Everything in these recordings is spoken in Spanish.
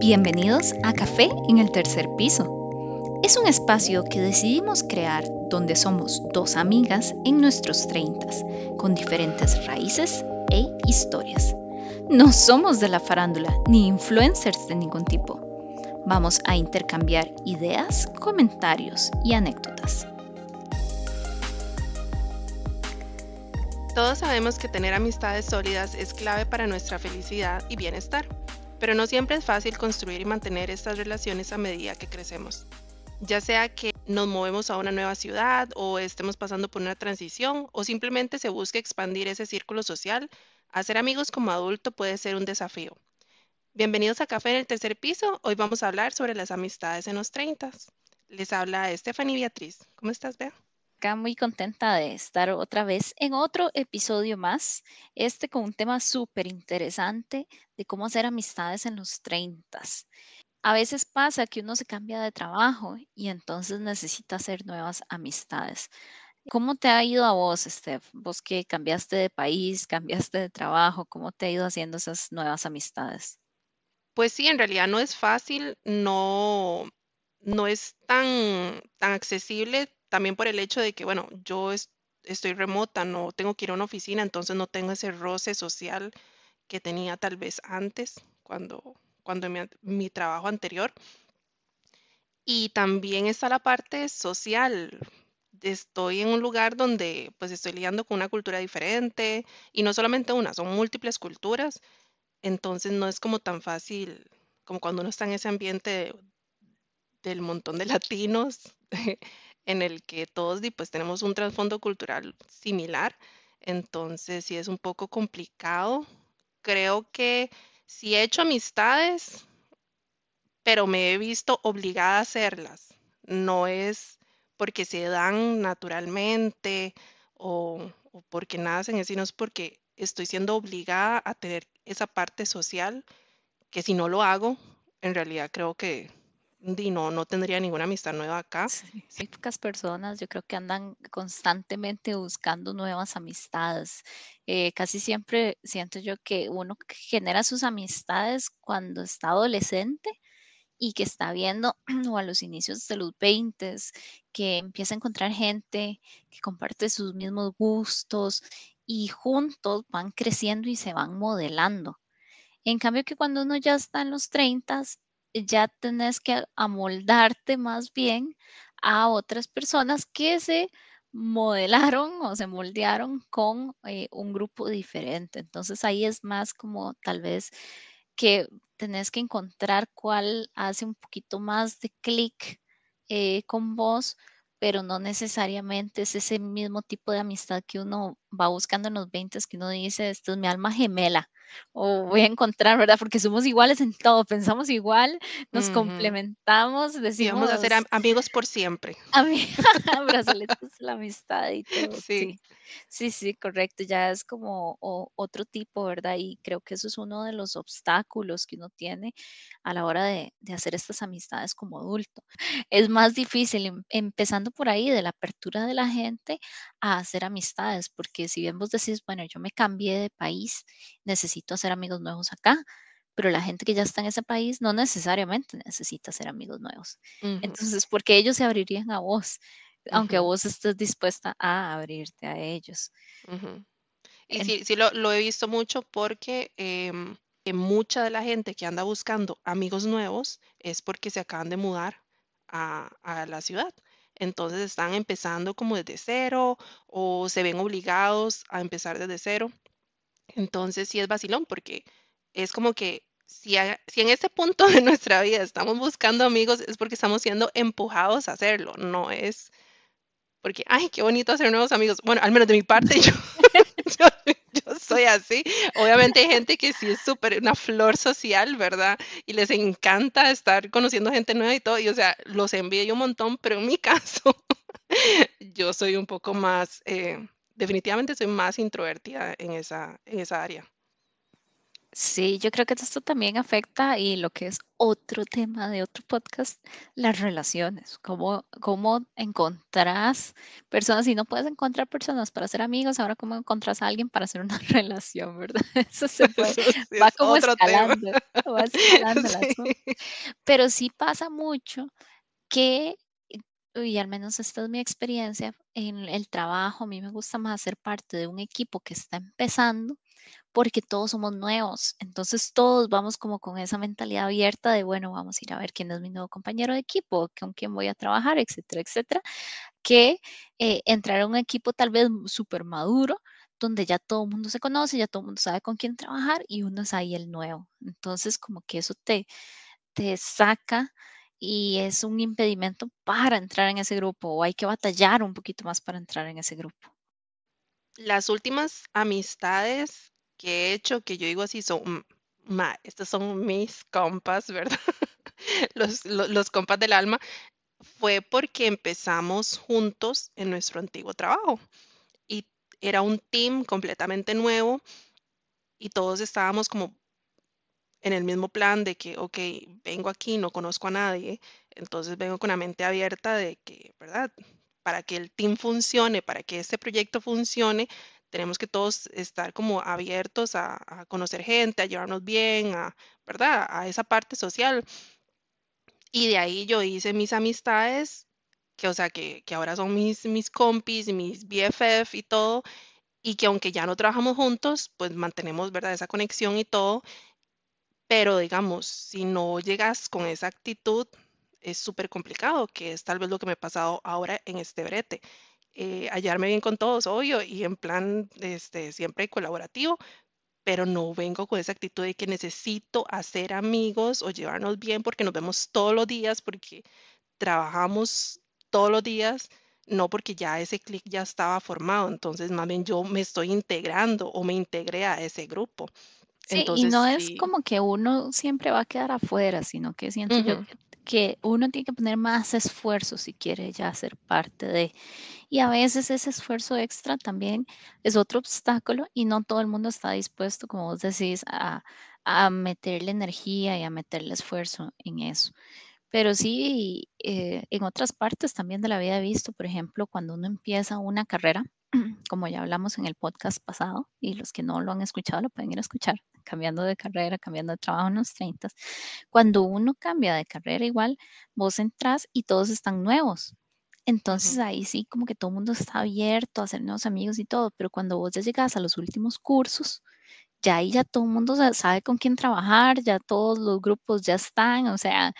Bienvenidos a Café en el tercer piso. Es un espacio que decidimos crear donde somos dos amigas en nuestros treintas, con diferentes raíces e historias. No somos de la farándula ni influencers de ningún tipo. Vamos a intercambiar ideas, comentarios y anécdotas. Todos sabemos que tener amistades sólidas es clave para nuestra felicidad y bienestar pero no siempre es fácil construir y mantener estas relaciones a medida que crecemos. Ya sea que nos movemos a una nueva ciudad o estemos pasando por una transición o simplemente se busque expandir ese círculo social, hacer amigos como adulto puede ser un desafío. Bienvenidos a Café en el tercer piso. Hoy vamos a hablar sobre las amistades en los 30. Les habla Stephanie Beatriz. ¿Cómo estás, Bea? Muy contenta de estar otra vez en otro episodio más, este con un tema súper interesante de cómo hacer amistades en los 30. A veces pasa que uno se cambia de trabajo y entonces necesita hacer nuevas amistades. ¿Cómo te ha ido a vos, Steph? Vos que cambiaste de país, cambiaste de trabajo, ¿cómo te ha ido haciendo esas nuevas amistades? Pues sí, en realidad no es fácil, no, no es tan, tan accesible también por el hecho de que, bueno, yo estoy remota, no tengo que ir a una oficina, entonces no tengo ese roce social que tenía tal vez antes, cuando, cuando mi, trabajo anterior. Y también está la parte social. Estoy en un lugar donde pues estoy lidiando con una cultura diferente y no solamente una, son múltiples culturas. Entonces no es como tan fácil como cuando uno está en ese ambiente del montón de latinos en el que todos pues, tenemos un trasfondo cultural similar. Entonces, sí es un poco complicado. Creo que sí he hecho amistades, pero me he visto obligada a hacerlas. No es porque se dan naturalmente o, o porque nacen, sino es porque estoy siendo obligada a tener esa parte social que si no lo hago, en realidad creo que no, no tendría ninguna amistad nueva acá. Hay pocas personas, yo creo que andan constantemente buscando nuevas amistades. Eh, casi siempre siento yo que uno genera sus amistades cuando está adolescente y que está viendo o a los inicios de los 20, que empieza a encontrar gente que comparte sus mismos gustos y juntos van creciendo y se van modelando. En cambio que cuando uno ya está en los 30, ya tenés que amoldarte más bien a otras personas que se modelaron o se moldearon con eh, un grupo diferente. Entonces ahí es más como tal vez que tenés que encontrar cuál hace un poquito más de clic eh, con vos, pero no necesariamente es ese mismo tipo de amistad que uno va buscando en los 20, que uno dice, esto es mi alma gemela o voy a encontrar, ¿verdad? Porque somos iguales en todo, pensamos igual, nos complementamos, decimos... vamos a ser amigos por siempre. Brazaletes, la amistad y todo. Sí. sí. sí, correcto, ya es como otro tipo, ¿verdad? Y creo que eso es uno de los obstáculos que uno tiene a la hora de, de hacer estas amistades como adulto. Es más difícil, em, empezando por ahí, de la apertura de la gente a hacer amistades, porque si bien vos decís, bueno, yo me cambié de país, necesito hacer amigos nuevos acá, pero la gente que ya está en ese país no necesariamente necesita hacer amigos nuevos. Entonces, porque ellos se abrirían a vos, aunque vos estés dispuesta a abrirte a ellos. Y sí, sí lo, he visto mucho porque em, mucha de la gente que anda buscando amigos nuevos es porque se acaban de mudar a, a la ciudad. Entonces están empezando como desde cero o se ven obligados a empezar desde cero. Entonces sí es vacilón porque es como que si, si en ese punto de nuestra vida estamos buscando amigos es porque estamos siendo empujados a hacerlo, no es porque, ay, qué bonito hacer nuevos amigos. Bueno, al menos de mi parte yo, yo, soy así. Obviamente hay gente que sí es súper una flor social, ¿verdad? Y les encanta estar conociendo gente nueva y todo. Y o sea, los envidio un montón, pero en mi caso yo soy un poco más... Eh, definitivamente soy más introvertida en esa, en esa área. Sí, yo creo que esto también afecta y lo que es otro tema de otro podcast, las relaciones. ¿Cómo, cómo encontrás personas? Si no puedes encontrar personas para ser amigos, ahora cómo encontrás a alguien para hacer una relación, ¿verdad? Eso se sí va es como tema. escalando, va escalando Sí. Pero sí pasa mucho que, y al menos esta es mi experiencia, en el trabajo a mí me gusta más ser parte de un equipo que está empezando porque todos somos nuevos. Entonces todos vamos como con esa mentalidad abierta de, bueno, vamos a ir a ver quién es mi nuevo compañero de equipo, con quién voy a trabajar, etcétera, etcétera, que eh, entrar a un equipo tal vez súper maduro, donde ya todo el mundo se conoce, ya todo el mundo sabe con quién trabajar y uno es ahí el nuevo. Entonces como que eso te, te saca y es un impedimento para entrar en ese grupo o hay que batallar un poquito más para entrar en ese grupo. Las últimas amistades que he hecho, que yo digo así, son, ma, estos son mis compas, ¿verdad? Los, lo- los compas del alma, fue porque empezamos juntos en nuestro antiguo trabajo y era un team completamente nuevo y todos estábamos como en el mismo plan de que, ok, vengo aquí, no conozco a nadie, entonces vengo con la mente abierta de que, ¿verdad? Para que el team funcione, para que este proyecto funcione, tenemos que todos estar como abiertos a, a conocer gente, a llevarnos bien, a, ¿verdad? A esa parte social. Y de ahí yo hice mis amistades, que, o sea, que, que ahora son mis, mis compis, mis BFF y todo, y que aunque ya no trabajamos juntos, pues mantenemos, ¿verdad? Esa conexión y todo pero digamos, si no llegas con esa actitud, es súper complicado, que es tal vez lo que me ha pasado ahora en este brete. Eh, hallarme bien con todos, obvio, y en plan este, siempre colaborativo, pero no vengo con esa actitud de que necesito hacer amigos o llevarnos bien porque nos vemos todos los días, porque trabajamos todos los días, no porque ya ese clic ya estaba formado. Entonces, más bien yo me estoy integrando o me integré a ese grupo. Sí, y Entonces, no es sí. como que uno siempre va a quedar afuera, sino que siento yo ujú, que, que uno tiene que poner más esfuerzo si quiere ya ser parte de. Y a veces ese esfuerzo extra también es otro obstáculo y no todo el mundo está dispuesto, como vos decís, a, a meterle energía y a meterle esfuerzo en eso. Pero sí, eh, en otras partes también de la vida he visto, por ejemplo, cuando uno empieza una carrera, como ya hablamos en el podcast pasado, y los que no lo han escuchado lo pueden ir a escuchar, cambiando de carrera, cambiando de trabajo en los 30. Cuando uno cambia de carrera igual, vos entras y todos están nuevos. Entonces ujú, ahí sí como que todo el mundo está abierto a hacer nuevos amigos y todo, pero cuando vos ya llegas a los últimos cursos, ya ahí ya todo el mundo sa- sabe con quién trabajar, ya todos los grupos ya están, o sea,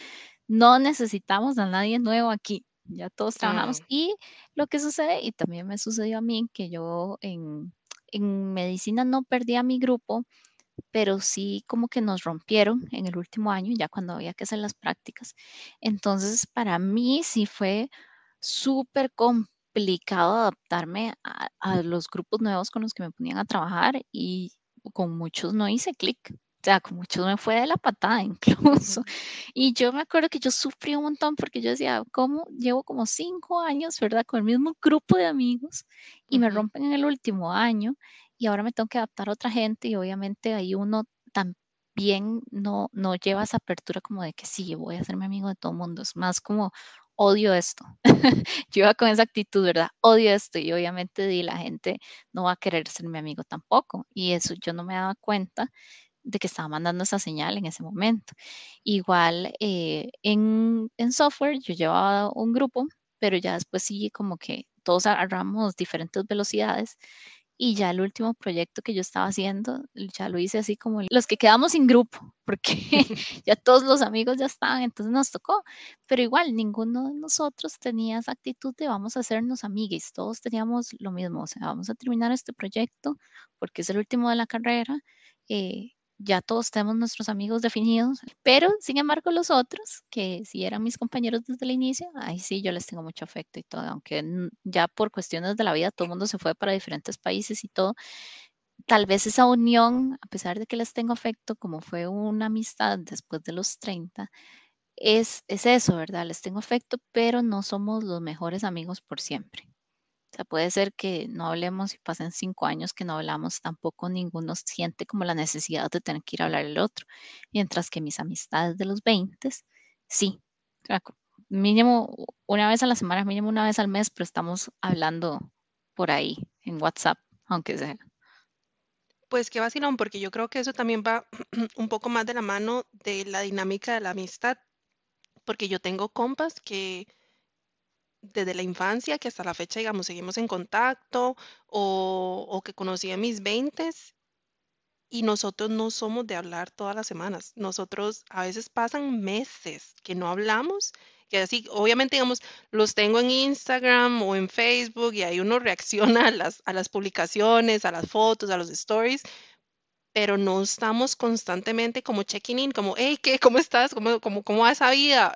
no necesitamos a nadie nuevo aquí, ya todos trabajamos. Y lo que sucede, y también me sucedió a mí, que yo en, en medicina no perdí a mi grupo, pero sí como que nos rompieron en el último año, ya cuando había que hacer las prácticas. Entonces, para mí sí fue súper complicado adaptarme a, a los grupos nuevos con los que me ponían a trabajar y con muchos no hice clic. O sea, con muchos me fue de la patada incluso. Y yo me acuerdo que yo sufrí un montón porque yo decía, ¿cómo llevo como cinco años, verdad? Con el mismo grupo de amigos y me rompen en el último año y ahora me tengo que adaptar a otra gente y obviamente ahí uno también no, no lleva esa apertura como de que sí, voy a hacerme amigo de todo el mundo. Es más como odio esto. Yo iba con esa actitud, ¿verdad? Odio esto y obviamente di, la gente no va a querer ser mi amigo tampoco. Y eso yo no me daba cuenta de que estaba mandando esa señal en ese momento. Igual eh, en, en software yo llevaba un grupo, pero ya después sí como que todos agarramos diferentes velocidades y ya el último proyecto que yo estaba haciendo, ya lo hice así como los que quedamos sin grupo, porque ya todos los amigos ya estaban, entonces nos tocó, pero igual ninguno de nosotros tenía esa actitud de vamos a hacernos amigues, todos teníamos lo mismo, o sea, vamos a terminar este proyecto porque es el último de la carrera, eh, ya todos tenemos nuestros amigos definidos, pero sin embargo los otros, que si eran mis compañeros desde el inicio, ahí sí yo les tengo mucho afecto y todo, aunque ya por cuestiones de la vida todo el mundo se fue para diferentes países y todo, tal vez esa unión, a pesar de que les tengo afecto, como fue una amistad después de los 30, es, es eso, ¿verdad? Les tengo afecto, pero no somos los mejores amigos por siempre. O sea, puede ser que no hablemos y pasen cinco años que no hablamos, tampoco ninguno siente como la necesidad de tener que ir a hablar el otro. Mientras que mis amistades de los 20, sí, mínimo una vez a la semana, mínimo una vez al mes, pero estamos hablando por ahí en WhatsApp, aunque sea. Pues qué vacilón, porque yo creo que eso también va un poco más de la mano de la dinámica de la amistad, porque yo tengo compas que desde la infancia que hasta la fecha, digamos, seguimos en contacto o, o que conocí en mis 20 y nosotros no somos de hablar todas las semanas. Nosotros a veces pasan meses que no hablamos, que así, obviamente, digamos, los tengo en Instagram o en Facebook y ahí uno reacciona a las, a las publicaciones, a las fotos, a los stories, pero no estamos constantemente como checking in, como, hey, ¿qué? ¿Cómo estás? ¿Cómo, cómo, cómo va esa vida?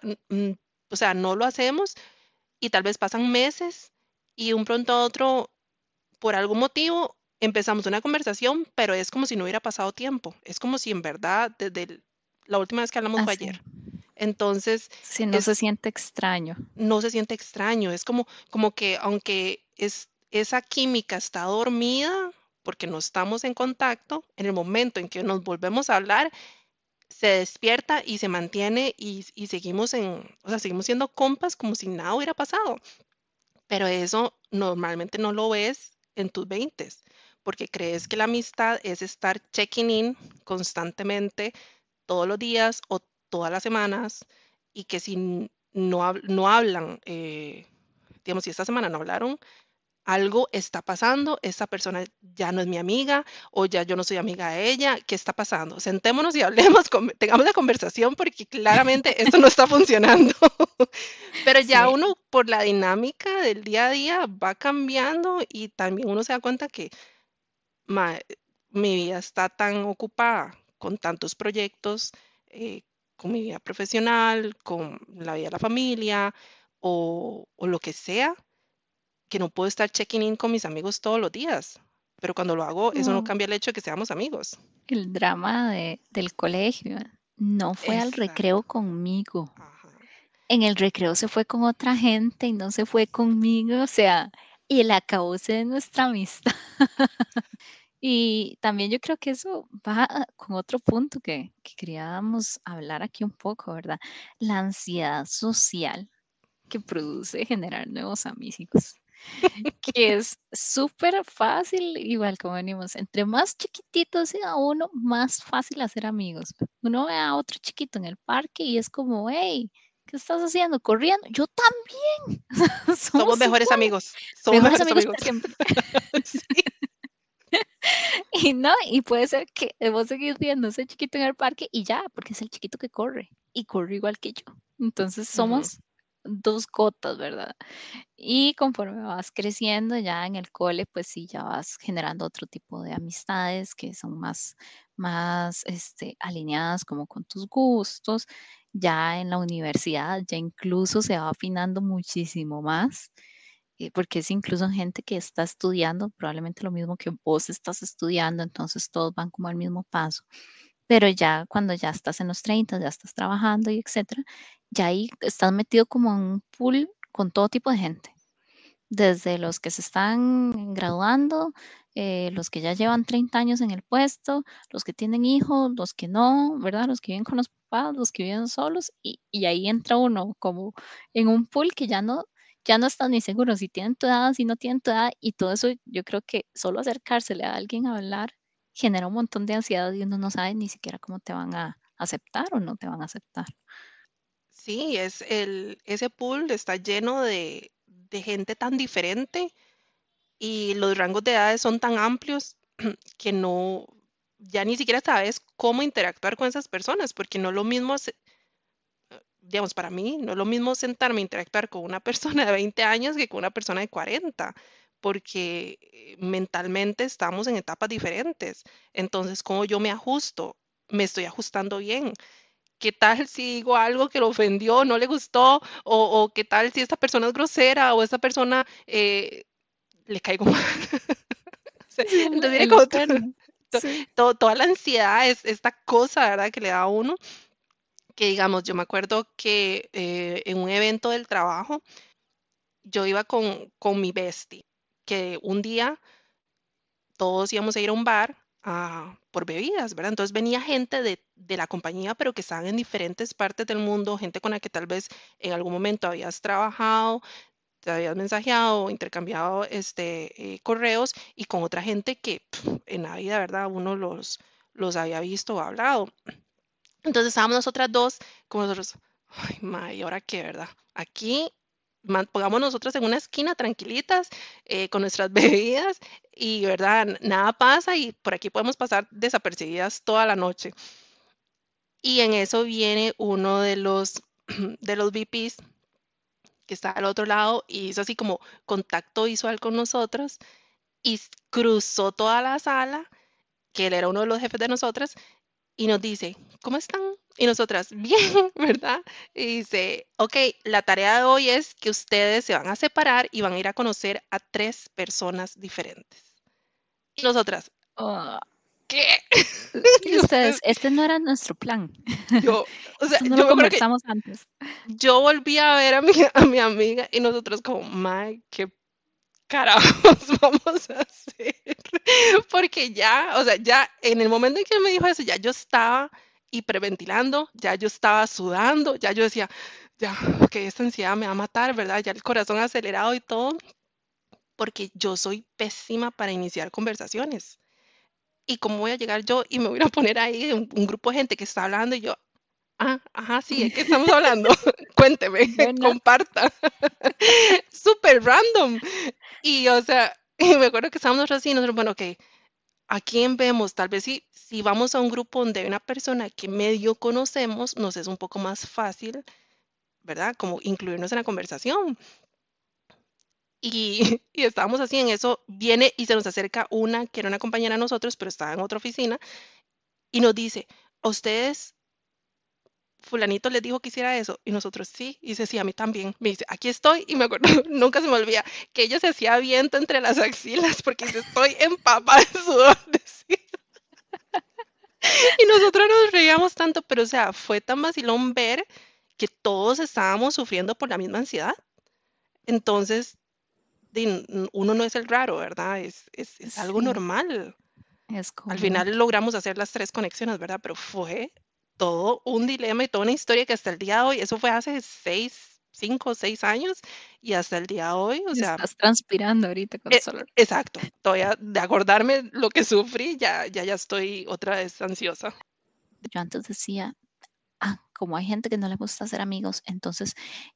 O sea, no lo hacemos y tal vez pasan meses y un pronto a otro, por algún motivo, empezamos una conversación, pero es como si no hubiera pasado tiempo. Es como si en verdad desde la última vez que hablamos fue ayer. Entonces, si no se siente extraño. No se siente extraño. Es como, como que aunque es, esa química está dormida, porque no estamos en contacto, en el momento en que nos volvemos a hablar, se despierta y se mantiene y, seguimos en, o sea, seguimos siendo compas como si nada hubiera pasado. Pero eso normalmente no lo ves en tus 20 porque crees que la amistad es estar checking in constantemente todos los días o todas las semanas y que si no, no hablan, eh, digamos, si esta semana no hablaron, algo está pasando, esta persona ya no es mi amiga o ya yo no soy amiga de ella, ¿qué está pasando? Sentémonos y hablemos, tengamos la conversación porque claramente esto no está funcionando. Pero ya uno por la dinámica del día a día va cambiando y también uno se da cuenta que mi vida está tan ocupada con tantos proyectos, eh, con mi vida profesional, con la vida de la familia o, o lo que sea, que no puedo estar checking in con mis amigos todos los días. Pero cuando lo hago, eso no cambia el hecho de que seamos amigos. El drama de, del colegio. No fue al recreo conmigo. En el recreo se fue con otra gente y no se fue conmigo. O sea, y el acabose de nuestra amistad. y también yo creo que eso va con otro punto que, que queríamos hablar aquí un poco, ¿verdad? La ansiedad social que produce generar nuevos amigos que es súper fácil, igual como venimos, entre más chiquitito sea uno, más fácil hacer amigos. Uno ve a otro chiquito en el parque y es como, hey, ¿qué estás haciendo? Corriendo. Yo también. Somos, mejores amigos. Somos mejores, amigos, Y no, y puede ser que vos seguís viendo ese chiquito en el parque y ya, porque es el chiquito que corre y corre igual que yo. Entonces somos dos gotas, ¿verdad? Y conforme vas creciendo ya en el cole, pues sí, ya vas generando otro tipo de amistades que son más, más este, alineadas como con tus gustos. Ya en la universidad, ya incluso se va afinando muchísimo más, eh, porque es incluso gente que está estudiando probablemente lo mismo que vos estás estudiando, entonces todos van como al mismo paso. Pero ya cuando ya estás en los 30, ya estás trabajando y etcétera, ya ahí estás metido como en un pool con todo tipo de gente, desde los que se están graduando, eh, los que ya llevan 30 años en el puesto, los que tienen hijos, los que no, ¿verdad? Los que viven con los papás, los que viven solos, y, y ahí entra uno como en un pool que ya no, ya no estás ni seguro si tienen tu edad, si no tienen tu edad, y todo eso yo creo que solo acercársele a alguien a hablar genera un montón de ansiedad y uno no sabe ni siquiera cómo te van a aceptar o no te van a aceptar. Sí, es el, ese pool está lleno de, gente tan diferente y los rangos de edades son tan amplios que no, ya ni siquiera sabes cómo interactuar con esas personas, porque no es lo mismo, digamos, para mí, no es lo mismo sentarme a interactuar con una persona de 20 años que con una persona de 40, porque eh, mentalmente estamos en etapas diferentes. Entonces, ¿cómo yo me ajusto? Me estoy ajustando bien. ¿qué tal si digo algo que lo ofendió, no le gustó? O, qué tal si esta persona es grosera o esta persona eh, le caigo mal. Entonces, toda la ansiedad es esta cosa, ¿verdad? Que le da a uno. Que digamos, yo me acuerdo que eh, en un evento del trabajo, yo iba con, con mi bestie que un día todos íbamos a ir a un bar ah, por bebidas, ¿verdad? Entonces venía gente de, de, la compañía, pero que estaban en diferentes partes del mundo, gente con la que tal vez en algún momento habías trabajado, te habías mensajeado, intercambiado este, eh, correos y con otra gente que en la vida, ¿verdad? Uno los, los había visto o hablado. Entonces estábamos nosotras dos, como nosotros, ay, ma, ¿y ahora qué, verdad? Aquí pongamos nosotros en una esquina tranquilitas eh, con nuestras bebidas y, ¿verdad? Nada pasa y por aquí podemos pasar desapercibidas toda la noche. Y en eso viene uno de los, de los VPs que está al otro lado y hizo así como contacto visual con nosotros y cruzó toda la sala, que él era uno de los jefes de nosotras, y nos dice, ¿cómo están? Y nosotras, bien, ¿verdad? Y dice, ok, la tarea de hoy es que ustedes se van a separar y van a ir a conocer a tres personas diferentes. Y nosotras, Oh, ¿qué? y ustedes, este no era nuestro plan. Yo, o sea, no yo lo conversamos antes. yo volví a ver a mi, a mi amiga y nosotros como, Mike, qué carajos vamos a hacer? Porque ya, o sea, ya en el momento en que me dijo eso, ya yo estaba hiperventilando, ya yo estaba sudando, ya yo decía, ya, ok, esta ansiedad me va a matar, ¿verdad? Ya el corazón acelerado y todo, porque yo soy pésima para iniciar conversaciones. ¿Y cómo voy a llegar yo y me voy a poner ahí un, un grupo de gente que está hablando y yo, ah, ajá, sí, ¿de qué estamos hablando? Cuénteme, Bueno. comparta. Súper random. Y, o sea, y me acuerdo que estábamos así, nosotros, bueno, ok, ¿a quién vemos? Tal vez si, si vamos a un grupo donde hay una persona que medio conocemos, nos es un poco más fácil, ¿verdad? Como incluirnos en la conversación. Y, y estábamos así en eso, viene y se nos acerca una que era una compañera de nosotros, pero estaba en otra oficina, y nos dice, ¿a ustedes fulanito les dijo que hiciera eso y nosotros sí, y dice, sí, a mí también. Me dice, aquí estoy y me acuerdo, nunca se me olvida que ella se hacía viento entre las axilas porque dice, estoy empapada de sudor. decía. Y nosotros nos reíamos tanto, pero o sea, fue tan vacilón ver que todos estábamos sufriendo por la misma ansiedad. Entonces, uno no es el raro, ¿verdad? Es, es, es algo Sí, normal. es Al final logramos hacer las tres conexiones, ¿verdad? Pero fue todo un dilema y toda una historia que hasta el día de hoy, eso fue hace seis, cinco, o seis años, y hasta el día de hoy, o sea, Estás transpirando ahorita con e- solo. exacto, todavía de acordarme lo que sufrí, ya, ya, ya estoy otra vez ansiosa. Yo antes decía, ah, como hay gente que no le gusta hacer amigos, entonces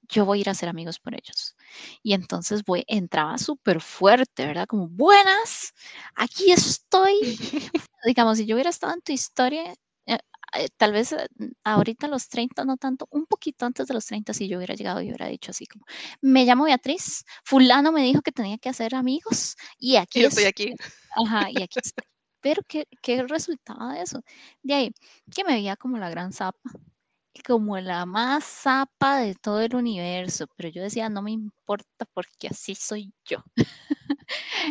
yo voy a ir a hacer amigos por ellos. Y entonces voy, entraba súper fuerte, ¿verdad? Como, buenas, aquí estoy. Digamos, si yo hubiera estado en tu historia, eh, tal vez eh, ahorita a los 30, no tanto, un poquito antes de los 30, si yo hubiera llegado y hubiera dicho así como, me llamo Beatriz, fulano me dijo que tenía que hacer amigos y Y aquí yo estoy estoy. aquí. Ajá, y aquí estoy. Pero ¿qué, qué resultaba de eso? De ahí, que me veía como la gran zapa, como la más zapa de todo el universo, pero yo decía, no me importa porque así soy yo.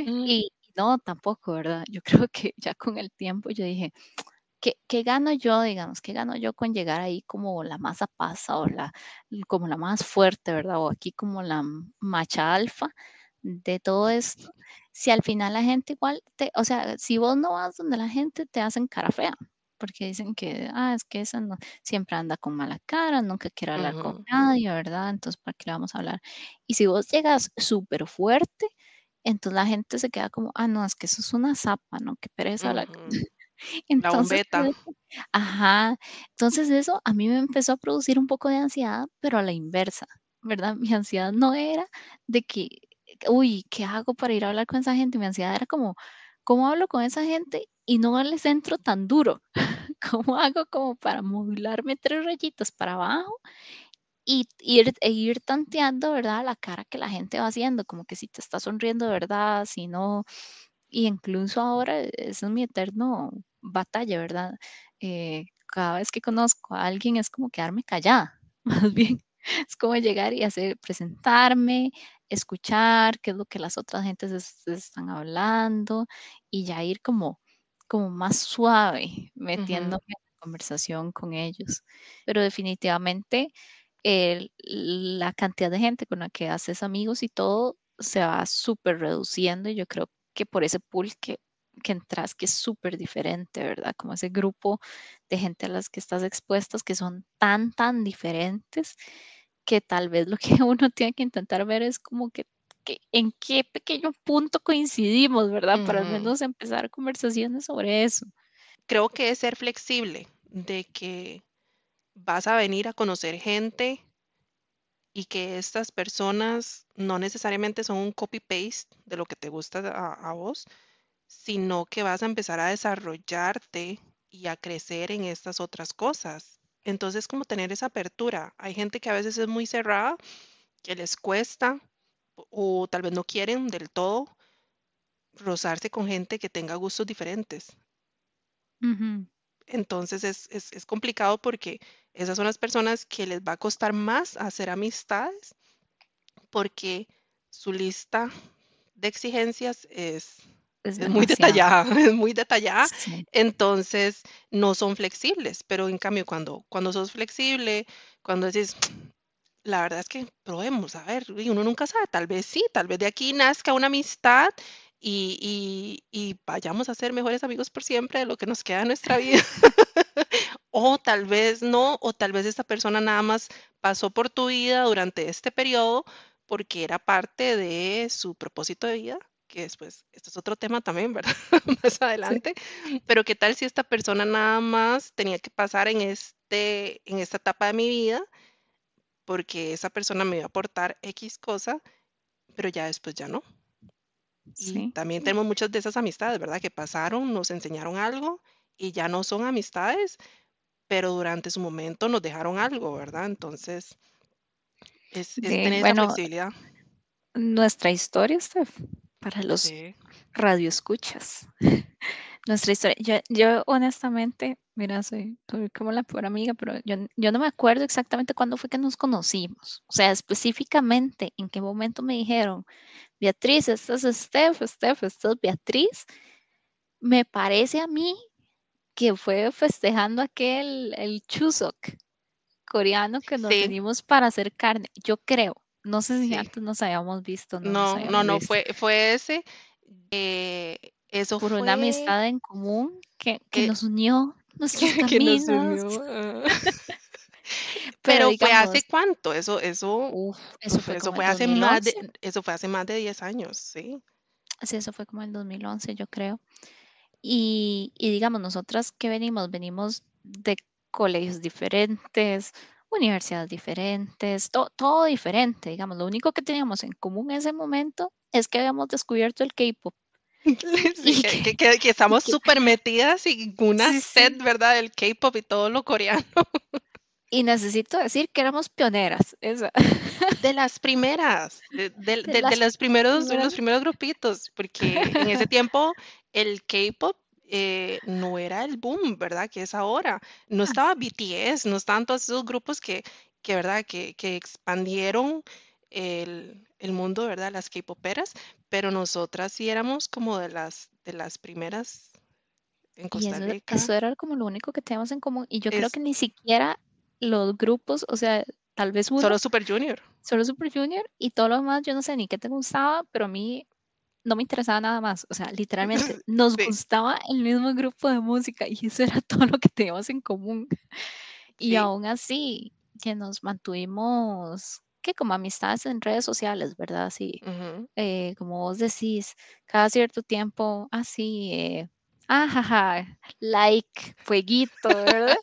Mm, Y no, tampoco, ¿verdad? Yo creo que ya con el tiempo yo dije, ¿qué, qué gano yo, digamos? ¿Qué gano yo con llegar ahí como la más zapasa o la, como la más fuerte, ¿verdad? O aquí como la macha alfa de todo esto. Si al final la gente igual te, o sea, si vos no vas donde la gente te hacen cara fea, porque dicen que, ah, es que esa no, siempre anda con mala cara, nunca quiere hablar con ujú, nadie, ¿verdad? Entonces, ¿para qué le vamos a hablar? Y si vos llegas súper fuerte, entonces la gente se queda como, ah, no, es que eso es una zapa, ¿no? Qué pereza hablar. Con-". ujú. La Entonces, bombeta. ajá, entonces eso a mí me empezó a producir un poco de ansiedad, pero a la inversa, ¿verdad? Mi ansiedad no era de que, uy, ¿qué hago para ir a hablar con esa gente? Mi ansiedad era como, ¿cómo hablo con esa gente y no les entro tan duro? ¿Cómo hago como para modularme tres rayitas para abajo y ir, e ir tanteando, ¿verdad? La cara que la gente va haciendo, como que si te está sonriendo verdad, si no, y incluso ahora eso es mi eterno batalla, ¿verdad? Eh, cada vez que conozco a alguien es como quedarme callada, más bien. Es como llegar y hacer, presentarme, escuchar qué es lo que las otras gentes es- están hablando y ya ir como, como más suave metiéndome en la conversación con ellos. Pero definitivamente el- la cantidad de gente con la que haces amigos y todo se va súper reduciendo y yo creo que por ese pool que, que entras, que es súper diferente, ¿verdad? Como ese grupo de gente a las que estás expuestas que son tan, tan diferentes que tal vez lo que uno tiene que intentar ver es como que, que en qué pequeño punto coincidimos, ¿verdad? Para al menos empezar conversaciones sobre eso. Creo que es ser flexible, de que vas a venir a conocer gente y que estas personas no necesariamente son un copy-paste de lo que te gusta a, a vos, sino que vas a empezar a desarrollarte y a crecer en estas otras cosas. Entonces, como tener esa apertura. Hay gente que a veces es muy cerrada, que les cuesta o, tal vez no quieren del todo rozarse con gente que tenga gustos diferentes. Ujú, Entonces es, es, es complicado porque esas son las personas que les va a costar más hacer amistades porque su lista de exigencias es, Es muy detallada, es muy detallada, Sí, entonces no son flexibles, pero en cambio cuando, cuando sos flexible, cuando decís, la verdad es que probemos, a ver, uno nunca sabe, tal vez sí, tal vez de aquí nazca una amistad y, y, y vayamos a ser mejores amigos por siempre de lo que nos queda de nuestra vida. O tal vez no, o tal vez esta persona nada más pasó por tu vida durante este periodo porque era parte de su propósito de vida, que después, esto es otro tema también, ¿verdad? Más sí, adelante. Pero qué tal si esta persona nada más tenía que pasar en este, en esta etapa de mi vida, porque esa persona me iba a aportar X cosa, pero ya después ya no. Y sí. también tenemos muchas de esas amistades, ¿verdad? Que pasaron, nos enseñaron algo y ya no son amistades, pero durante su momento nos dejaron algo, ¿verdad? Entonces, es, es De, tener esa bueno, flexibilidad. nuestra historia, Steph, para los Sí. radioescuchas. Nuestra historia. Yo, yo honestamente, mira, soy, soy como la peor amiga, pero yo, yo no me acuerdo exactamente cuándo fue que nos conocimos. O sea, específicamente en qué momento me dijeron, Beatriz, esta es Steph, Steph, esta es Beatriz. Me parece a mí que fue festejando aquel, el Chuseok coreano que nos Sí, venimos para hacer carne. Yo creo. No sé si sí. antes nos habíamos visto no No, no, habíamos no, visto. fue, fue ese. eh, eso Por una fue amistad en común que, que eh, nos unió nuestros que, que nos unió. Pero Pero fue hace cuánto, eso, eso, uf, eso fue eso fue hace más 2011. de, eso fue hace más de 10 años, sí. Sí, eso fue como el 2011, yo creo. Y, y digamos, nosotras que venimos, venimos de colegios diferentes, universidades diferentes, to- todo diferente, digamos. Lo único que teníamos en común en ese momento es que habíamos descubierto el K-pop Sí, que, estamos súper metidas y una sí, sed, sí. ¿verdad? Del K-pop y todo lo coreano. Y necesito decir que éramos pioneras, esa, De las primeras, de, de- de de- de las los primeros, primeras. los primeros grupitos, porque en ese tiempo el K-pop eh, no era el boom, ¿verdad? Que es ahora. No estaba BTS, no estaban todos esos grupos que, que ¿verdad? Que, que expandieron el, el mundo, ¿verdad? Las K-poperas, pero nosotras sí éramos como de las, de las primeras en Costa eso, Rica. eso era como lo único que teníamos en común. Y yo creo que ni siquiera los grupos, o sea, tal vez solo uno, Super Junior. solo Super Junior y todo lo demás, yo no sé ni qué te gustaba, pero a mí no me interesaba nada más. O sea, literalmente nos Sí, gustaba el mismo grupo de música y eso era todo lo que teníamos en común. Y sí. aún así, que nos mantuvimos, que como amistades en redes sociales, ¿verdad? Sí, eh, como vos decís, cada cierto tiempo, así, eh, ajaja, like, fueguito, ¿verdad?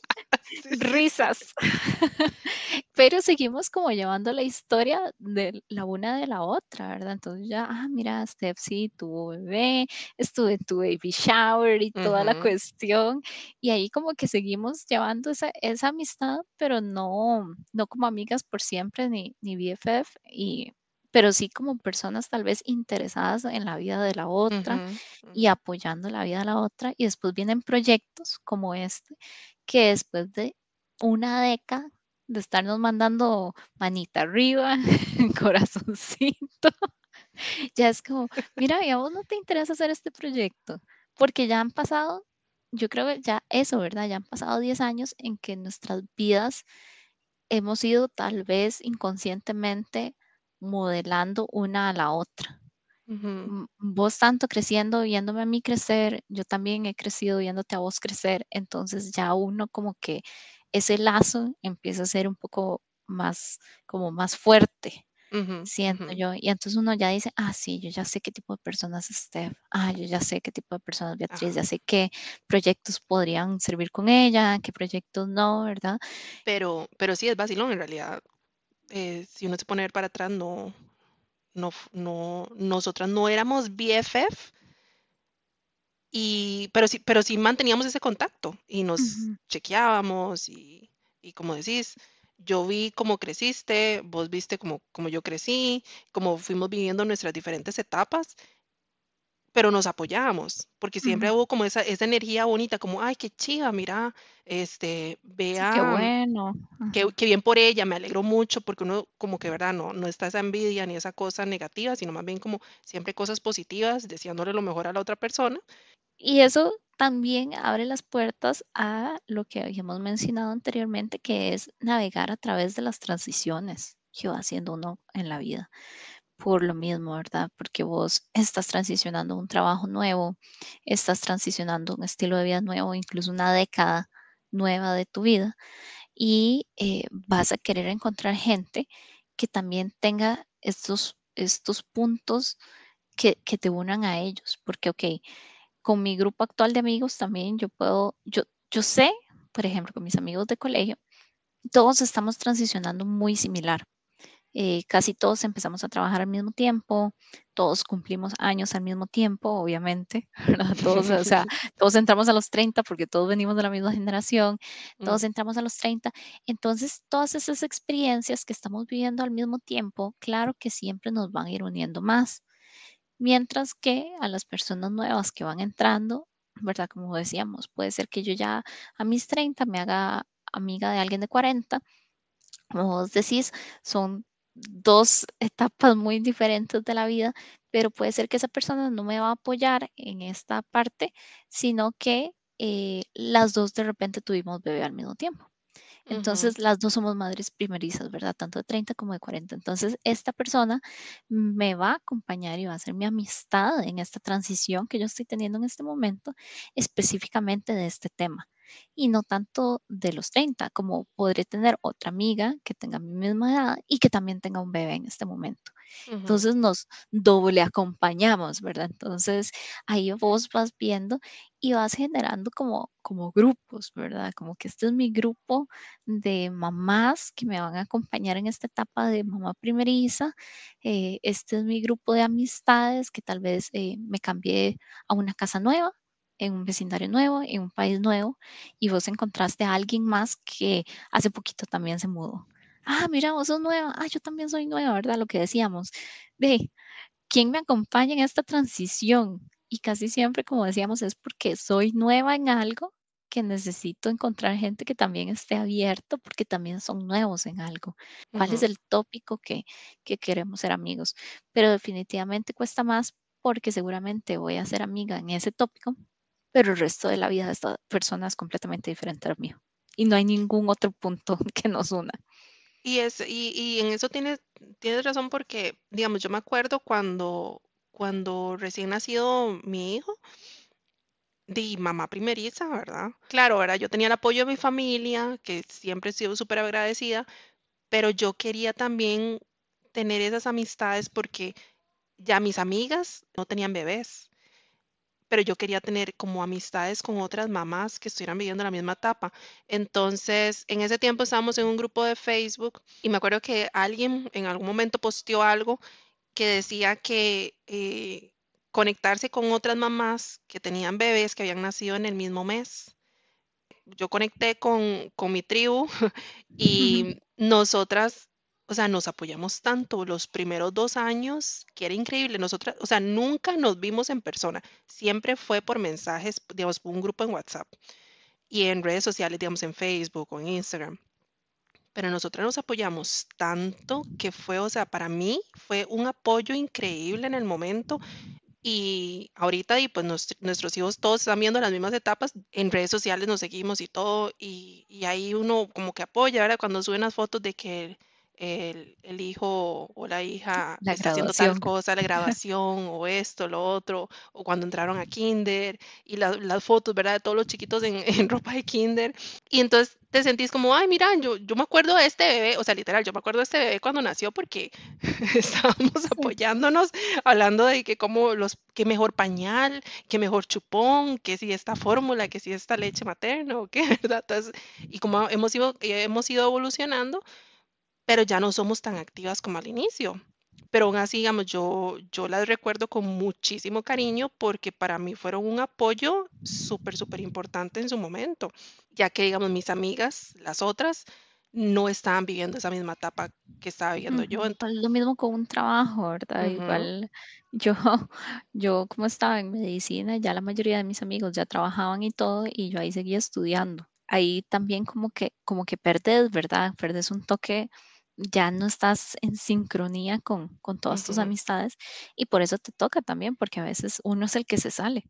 Risas. Pero seguimos como llevando la historia de la una de la otra, ¿verdad? Entonces ya, ah, mira, Steph sí tuvo bebé, estuve en tu baby shower y toda la cuestión. Y ahí como que seguimos llevando esa, esa amistad, pero no, no como amigas por siempre ni, ni BFF, y, pero sí como personas tal vez interesadas en la vida de la otra y apoyando la vida de la otra. Y después vienen proyectos como este, que después de una década de estarnos mandando manita arriba, corazoncito, ya es como, mira, ¿y a vos no te interesa hacer este proyecto? Porque ya han pasado, yo creo que ya eso, ¿verdad? Ya han pasado 10 años en que nuestras vidas hemos ido tal vez inconscientemente modelando una a la otra. Vos tanto creciendo, viéndome a mí crecer, yo también he crecido viéndote a vos crecer, entonces ya uno como que ese lazo empieza a ser un poco más, como más fuerte, Ujú, siento ujú. yo. Y entonces uno ya dice, ah, sí, yo ya sé qué tipo de personas es Steph, ah, yo ya sé qué tipo de personas es Beatriz, Ajá. ya sé qué proyectos podrían servir con ella, qué proyectos no, ¿verdad? Pero pero sí es vacilón en realidad, eh, si uno se pone para atrás, no no no nosotras no éramos BFF y pero sí pero sí manteníamos ese contacto y nos chequeábamos y y como decís, yo vi cómo creciste, vos viste cómo cómo yo crecí, cómo fuimos viviendo nuestras diferentes etapas, pero nos apoyábamos, porque siempre ujú. hubo como esa esa energía bonita, como: "Ay, qué chiva, mira, este, Sí, qué vea bueno. Qué qué bien por ella, me alegro mucho, porque uno como que, ¿verdad? No no está esa envidia ni esa cosa negativa, sino más bien como siempre cosas positivas, deseándole lo mejor a la otra persona. Y eso también abre las puertas a lo que habíamos mencionado anteriormente, que es navegar a través de las transiciones que va haciendo uno en la vida. Por lo mismo, ¿verdad? Porque vos estás transicionando un trabajo nuevo, estás transicionando un estilo de vida nuevo, incluso una década nueva de tu vida, y eh, vas a querer encontrar gente que también tenga estos, estos puntos que, que te unan a ellos. Porque, ok, con mi grupo actual de amigos también yo puedo, yo, yo sé, por ejemplo, con mis amigos de colegio, todos estamos transicionando muy similar. Eh, casi todos empezamos a trabajar al mismo tiempo, todos cumplimos años al mismo tiempo, obviamente, ¿verdad? Todos, o sea, todos entramos a los 30 porque todos venimos de la misma generación, Mm, todos entramos a los 30. Entonces, todas esas experiencias que estamos viviendo al mismo tiempo, claro que siempre nos van a ir uniendo más. Mientras que a las personas nuevas que van entrando, ¿verdad? Como decíamos, puede ser que yo ya a mis 30 me haga amiga de alguien de 40. Como vos decís, son dos etapas muy diferentes de la vida, pero puede ser que esa persona no me va a apoyar en esta parte, sino que eh, las dos de repente tuvimos bebé al mismo tiempo. Entonces, las 2 somos madres primerizas, ¿verdad? Tanto de 30 como de 40. Entonces, esta persona me va a acompañar y va a ser mi amistad en esta transición que yo estoy teniendo en este momento, específicamente de este tema. Y no tanto de los 30, como podré tener otra amiga que tenga mi misma edad y que también tenga un bebé en este momento. ujú, Entonces nos doble acompañamos, ¿verdad? Entonces ahí vos vas viendo y vas generando como, como grupos, ¿verdad? Como que este es mi grupo de mamás que me van a acompañar en esta etapa de mamá primeriza. eh, este es mi grupo de amistades que tal vez eh, me cambié a una casa nueva en un vecindario nuevo, en un país nuevo, y vos encontraste a alguien más que hace poquito también se mudó. Ah, mira, vos sos nueva. Ah, yo también soy nueva, ¿verdad? Lo que decíamos. Ve, ¿quién me acompaña en esta transición? Y casi siempre, como decíamos, es porque soy nueva en algo que necesito encontrar gente que también esté abierto porque también son nuevos en algo. ¿Cuál es ujú, el tópico que, que queremos ser amigos? Pero definitivamente cuesta más porque seguramente voy a ser amiga en ese tópico, pero el resto de la vida de esta persona es completamente diferente al mío. Y no hay ningún otro punto que nos una. Y es y y en eso tienes tienes razón porque, digamos, yo me acuerdo cuando cuando recién nacido mi hijo, di mamá primeriza, ¿verdad? Claro, ¿verdad? Yo tenía el apoyo de mi familia, que siempre he sido súper agradecida pero yo quería también tener esas amistades porque ya mis amigas no tenían bebés, pero yo quería tener como amistades con otras mamás que estuvieran viviendo la misma etapa. Entonces, en ese tiempo estábamos en un grupo de Facebook y me acuerdo que alguien en algún momento posteó algo que decía que eh, conectarse con otras mamás que tenían bebés que habían nacido en el mismo mes. Yo conecté con, con mi tribu Y nosotras, o sea, nos apoyamos tanto los primeros dos años, que era increíble. Nosotras, o sea, nunca nos vimos en persona, siempre fue por mensajes, digamos, un grupo en WhatsApp y en redes sociales, digamos, en Facebook o en Instagram. Pero nosotras nos apoyamos tanto que fue, o sea, para mí fue un apoyo increíble en el momento y ahorita, y pues nos- nuestros hijos todos están viendo las mismas etapas, en redes sociales nos seguimos y todo, y, y ahí uno como que apoya, ¿verdad? Cuando suben las fotos de que el, el hijo o la hija La está haciendo tal cosa, la grabación o esto, lo otro, o cuando entraron a kinder y la- las fotos, ¿verdad? De todos los chiquitos en, en ropa de kinder. Y entonces te sentís como, ay, mira, yo, yo me acuerdo de este bebé, o sea, literal, yo me acuerdo de este bebé cuando nació porque estábamos apoyándonos, hablando de que como los, qué mejor pañal, qué mejor chupón, que si esta fórmula, que si esta leche materna o qué, ¿verdad? Entonces, y como hemos ido, hemos ido evolucionando, pero ya no somos tan activas como al inicio. Pero aún así, digamos, yo, yo las recuerdo con muchísimo cariño porque para mí fueron un apoyo súper, súper importante en su momento, ya que, digamos, mis amigas, las otras, no estaban viviendo esa misma etapa que estaba viviendo yo. Ujú, pues lo mismo con un trabajo, ¿verdad? Igual yo, yo como estaba en medicina, ya la mayoría de mis amigos ya trabajaban y todo, y yo ahí seguía estudiando. Ahí también como que, como que perdes, ¿verdad? Perdes un toque, ya no estás en sincronía con, con todas tus amistades, y por eso te toca también, porque a veces uno es el que se sale.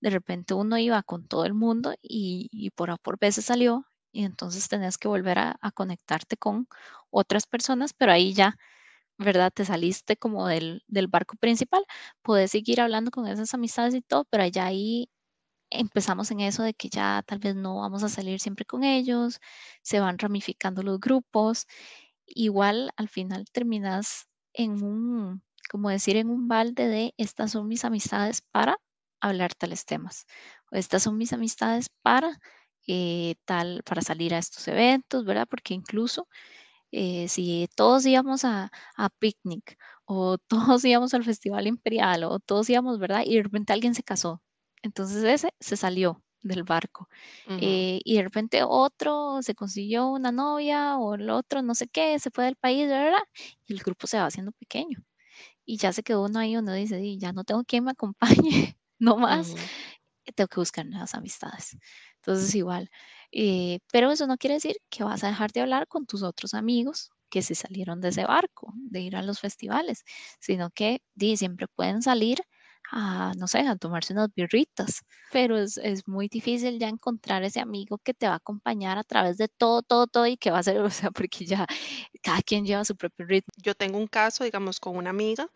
De repente uno iba con todo el mundo y, y por A por se salió, y entonces tenés que volver a a conectarte con otras personas, pero ahí ya ¿verdad? Te saliste como del, del barco principal, puedes seguir hablando con esas amistades y todo, pero ya ahí empezamos en eso de que ya tal vez no vamos a salir siempre con ellos, se van ramificando los grupos, igual al final terminas en un, como decir, en un balde de estas son mis amistades para hablar tales temas, o estas son mis amistades para eh, tal, para salir a estos eventos, ¿verdad? Porque incluso eh, si todos íbamos a, a picnic o todos íbamos al Festival Imperial o todos íbamos, ¿verdad? Y de repente alguien se casó. Entonces ese se salió del barco. Eh, y de repente otro se consiguió una novia o el otro no sé qué, se fue del país, ¿verdad? Y el grupo se va haciendo pequeño. Y ya se quedó uno ahí, uno dice, "Di, ya no tengo quien me acompañe, no más ujú. tengo que buscar nuevas amistades. Entonces, igual, eh, pero eso no quiere decir que vas a dejar de hablar con tus otros amigos que se salieron de ese barco, de ir a los festivales, sino que di, siempre pueden salir a, no sé, a tomarse unas birritas, pero es, es muy difícil ya encontrar ese amigo que te va a acompañar a través de todo, todo, todo y que va a ser, o sea, porque ya cada quien lleva su propio ritmo. Yo tengo un caso, digamos, con una amiga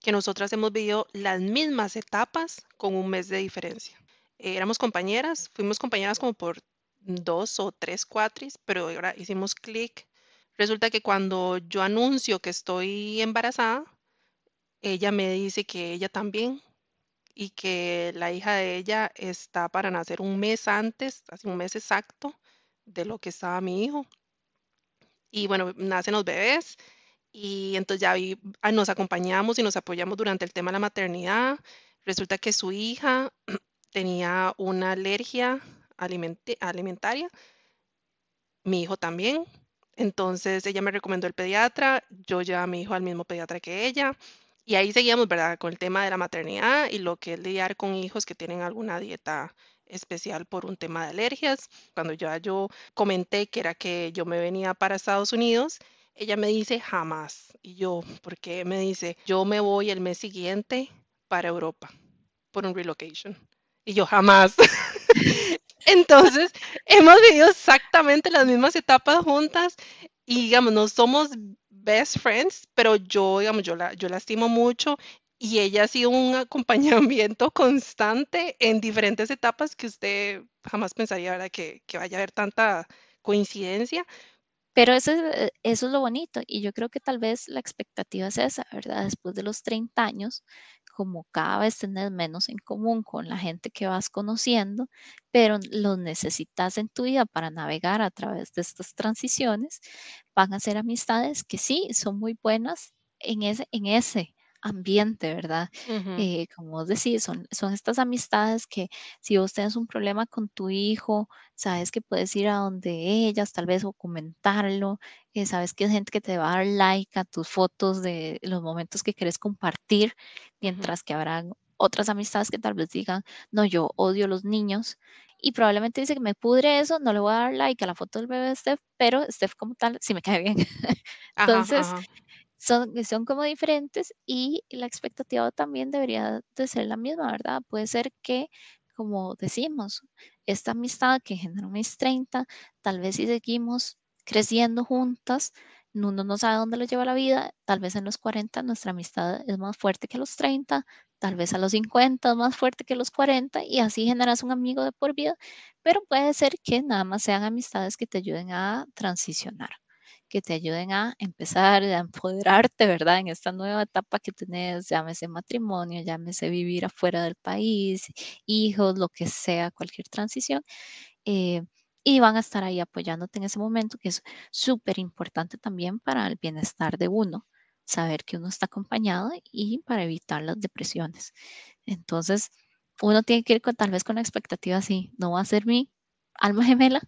que nosotras hemos vivido las mismas etapas con un mes de diferencia. Éramos compañeras, fuimos compañeras como por dos o tres cuatris, pero ahora hicimos clic. Resulta que cuando yo anuncio que estoy embarazada, ella me dice que ella también y que la hija de ella está para nacer un mes antes, así un mes exacto de lo que estaba mi hijo. Y bueno, nacen los bebés y entonces ya ah, nos acompañamos y nos apoyamos durante el tema de la maternidad. Resulta que su hija tenía una alergia alimentaria, mi hijo también. Entonces ella me recomendó el pediatra, yo llevé a mi hijo al mismo pediatra que ella. Y ahí seguíamos, ¿verdad? Con el tema de la maternidad y lo que es lidiar con hijos que tienen alguna dieta especial por un tema de alergias. Cuando ya yo comenté que era que yo me venía para Estados Unidos, ella me dice jamás. Y yo, ¿por qué? Me dice, yo me voy el mes siguiente para Europa por un relocation. Y yo jamás. Entonces, hemos vivido exactamente las mismas etapas juntas y, digamos, no somos best friends, pero yo, digamos, yo la, yo la estimo mucho y ella ha sido un acompañamiento constante en diferentes etapas que usted jamás pensaría, ¿verdad? Que, que vaya a haber tanta coincidencia. Pero eso es, eso es lo bonito y yo creo que tal vez la expectativa es esa, ¿verdad? Después de los 30 años, como cada vez tenés menos en común con la gente que vas conociendo, pero los necesitas en tu vida para navegar a través de estas transiciones, van a ser amistades que sí son muy buenas en ese, en ese ambiente, ¿verdad? Ujú, Eh, como decís, son, son estas amistades que si vos tenés un problema con tu hijo, sabes que puedes ir a donde ellas, tal vez, o comentarlo, eh, sabes que es gente que te va a dar like a tus fotos de los momentos que quieres compartir, mientras que habrán otras amistades que tal vez digan, no, yo odio a los niños. Y probablemente dice que me pudre eso, no le voy a dar like a la foto del bebé de Steph, pero Steph como tal sí me cae bien. Ajá, Entonces, ajá. Son, son como diferentes y la expectativa también debería de ser la misma, ¿verdad? Puede ser que, como decimos, esta amistad que generó mis 30, tal vez si seguimos creciendo juntas, uno no sabe dónde lo lleva la vida, tal vez en los 40 nuestra amistad es más fuerte que los 30, tal vez a los 50 es más fuerte que los 40 y así generas un amigo de por vida, pero puede ser que nada más sean amistades que te ayuden a transicionar que te ayuden a empezar a empoderarte, ¿verdad? En esta nueva etapa que tenés, llámese matrimonio, llámese vivir afuera del país, hijos, lo que sea, cualquier transición. Eh, y van a estar ahí apoyándote en ese momento, que es súper importante también para el bienestar de uno, saber que uno está acompañado y para evitar las depresiones. Entonces, uno tiene que ir con, tal vez con la expectativa así, no va a ser mi alma gemela,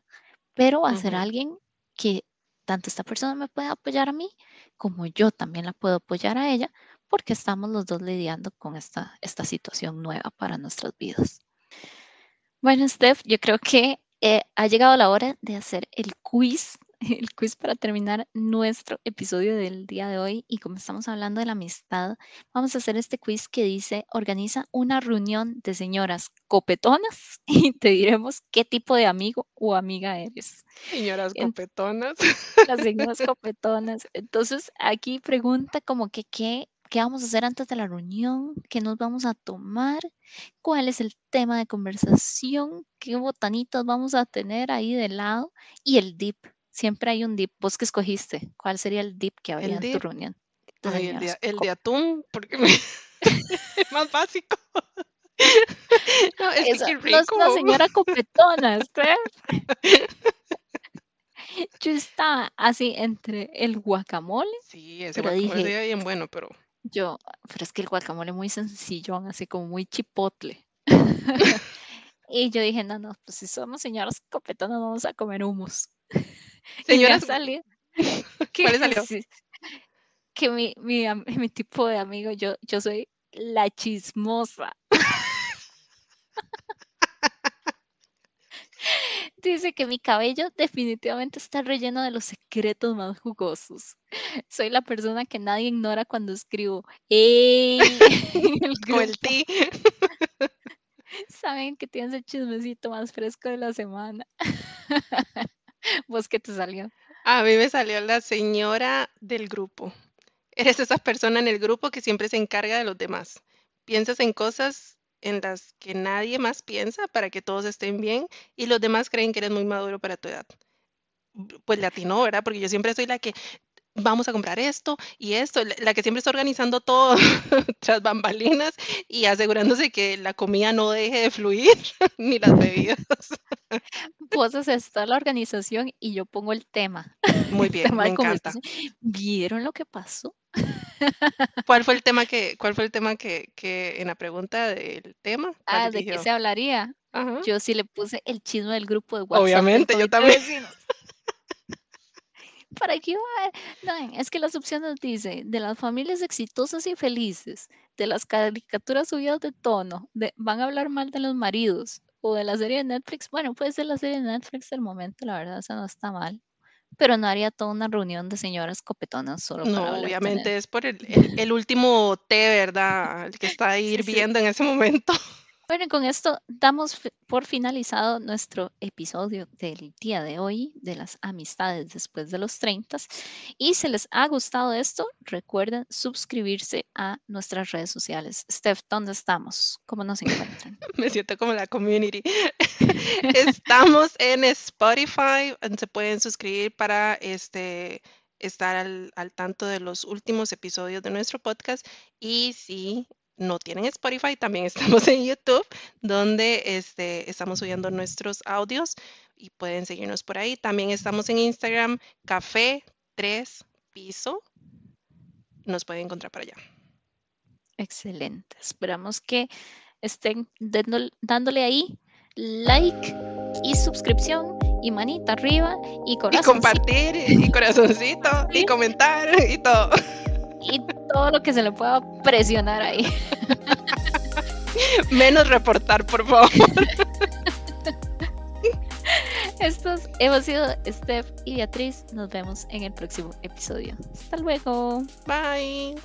pero va a ser alguien que tanto esta persona me puede apoyar a mí como yo también la puedo apoyar a ella porque estamos los dos lidiando con esta, esta situación nueva para nuestras vidas. Bueno, Steph, yo creo que eh, ha llegado la hora de hacer el quiz el quiz para terminar nuestro episodio del día de hoy. Y como estamos hablando de la amistad, vamos a hacer este quiz que dice, organiza una reunión de señoras copetonas y te diremos qué tipo de amigo o amiga eres. Señoras copetonas. Las señoras copetonas. Entonces, aquí pregunta como que qué qué vamos a hacer antes de la reunión, qué nos vamos a tomar, cuál es el tema de conversación, qué botanitos vamos a tener ahí de lado y el dip siempre hay un dip. ¿Vos qué escogiste? ¿Cuál sería el dip que habría en tu reunión? el, de, atún, porque es más básico. no, es, que rico. es una señora copetona, Yo estaba así entre el guacamole. Sí, ese guacamole sería bien bueno, pero. Yo, pero es que el guacamole muy sencillón, así como muy chipotle. y yo dije, no, no, pues si somos señoras copetonas, vamos a comer humus. Señora. salió. ¿Cuál salió? Que mi, mi, mi, tipo de amigo, yo, yo soy la chismosa. Dice que mi cabello definitivamente está relleno de los secretos más jugosos. Soy la persona que nadie ignora cuando escribo. ¡Ey! el ti. Saben que tienes el chismecito más fresco de la semana. ¿Vos qué te salió? A mí me salió la señora del grupo. Eres esa persona en el grupo que siempre se encarga de los demás. Piensas en cosas en las que nadie más piensa para que todos estén bien y los demás creen que eres muy maduro para tu edad. Pues le atinó, ¿verdad? Porque yo siempre soy la que vamos a comprar esto y esto, la que siempre está organizando todo tras bambalinas y asegurándose que la comida no deje de fluir ni las bebidas. Vos haces toda la organización y yo pongo el tema. Muy bien, me encanta. ¿Vieron lo que pasó? ¿Cuál fue el tema que, cuál fue el tema que, que en la pregunta del tema? Ah, ¿de qué se hablaría? Yo sí le puse el chisme del grupo de WhatsApp. Obviamente, yo también. ¿Para qué va? No, es que las opciones dice de las familias exitosas y felices, de las caricaturas subidas de tono, de, van a hablar mal de los maridos, o de la serie de Netflix, bueno, puede ser la serie de Netflix del momento, la verdad, eso no está mal. Pero no haría toda una reunión de señoras copetonas solo no, para obviamente es por el, el, último té, ¿verdad? El que está hirviendo en ese momento. Bueno, con esto damos por finalizado nuestro episodio del día de hoy de las amistades después de los 30. Y si les ha gustado esto, recuerden suscribirse a nuestras redes sociales. Steph, ¿dónde estamos? ¿Cómo nos encuentran? Me siento como la community. estamos en Spotify, se pueden suscribir para este estar al, al, tanto de los últimos episodios de nuestro podcast y si no tienen Spotify, también estamos en YouTube, donde este, estamos subiendo nuestros audios y pueden seguirnos por ahí. También estamos en Instagram, Café 3 Piso. Nos pueden encontrar para allá. Excelente. Esperamos que estén dándole ahí like y suscripción y manita arriba y Y compartir y corazoncito y comentar y todo y todo lo que se le pueda presionar ahí. Menos reportar, por favor. Estos hemos sido Steph y Beatriz. Nos vemos en el próximo episodio. Hasta luego. Bye.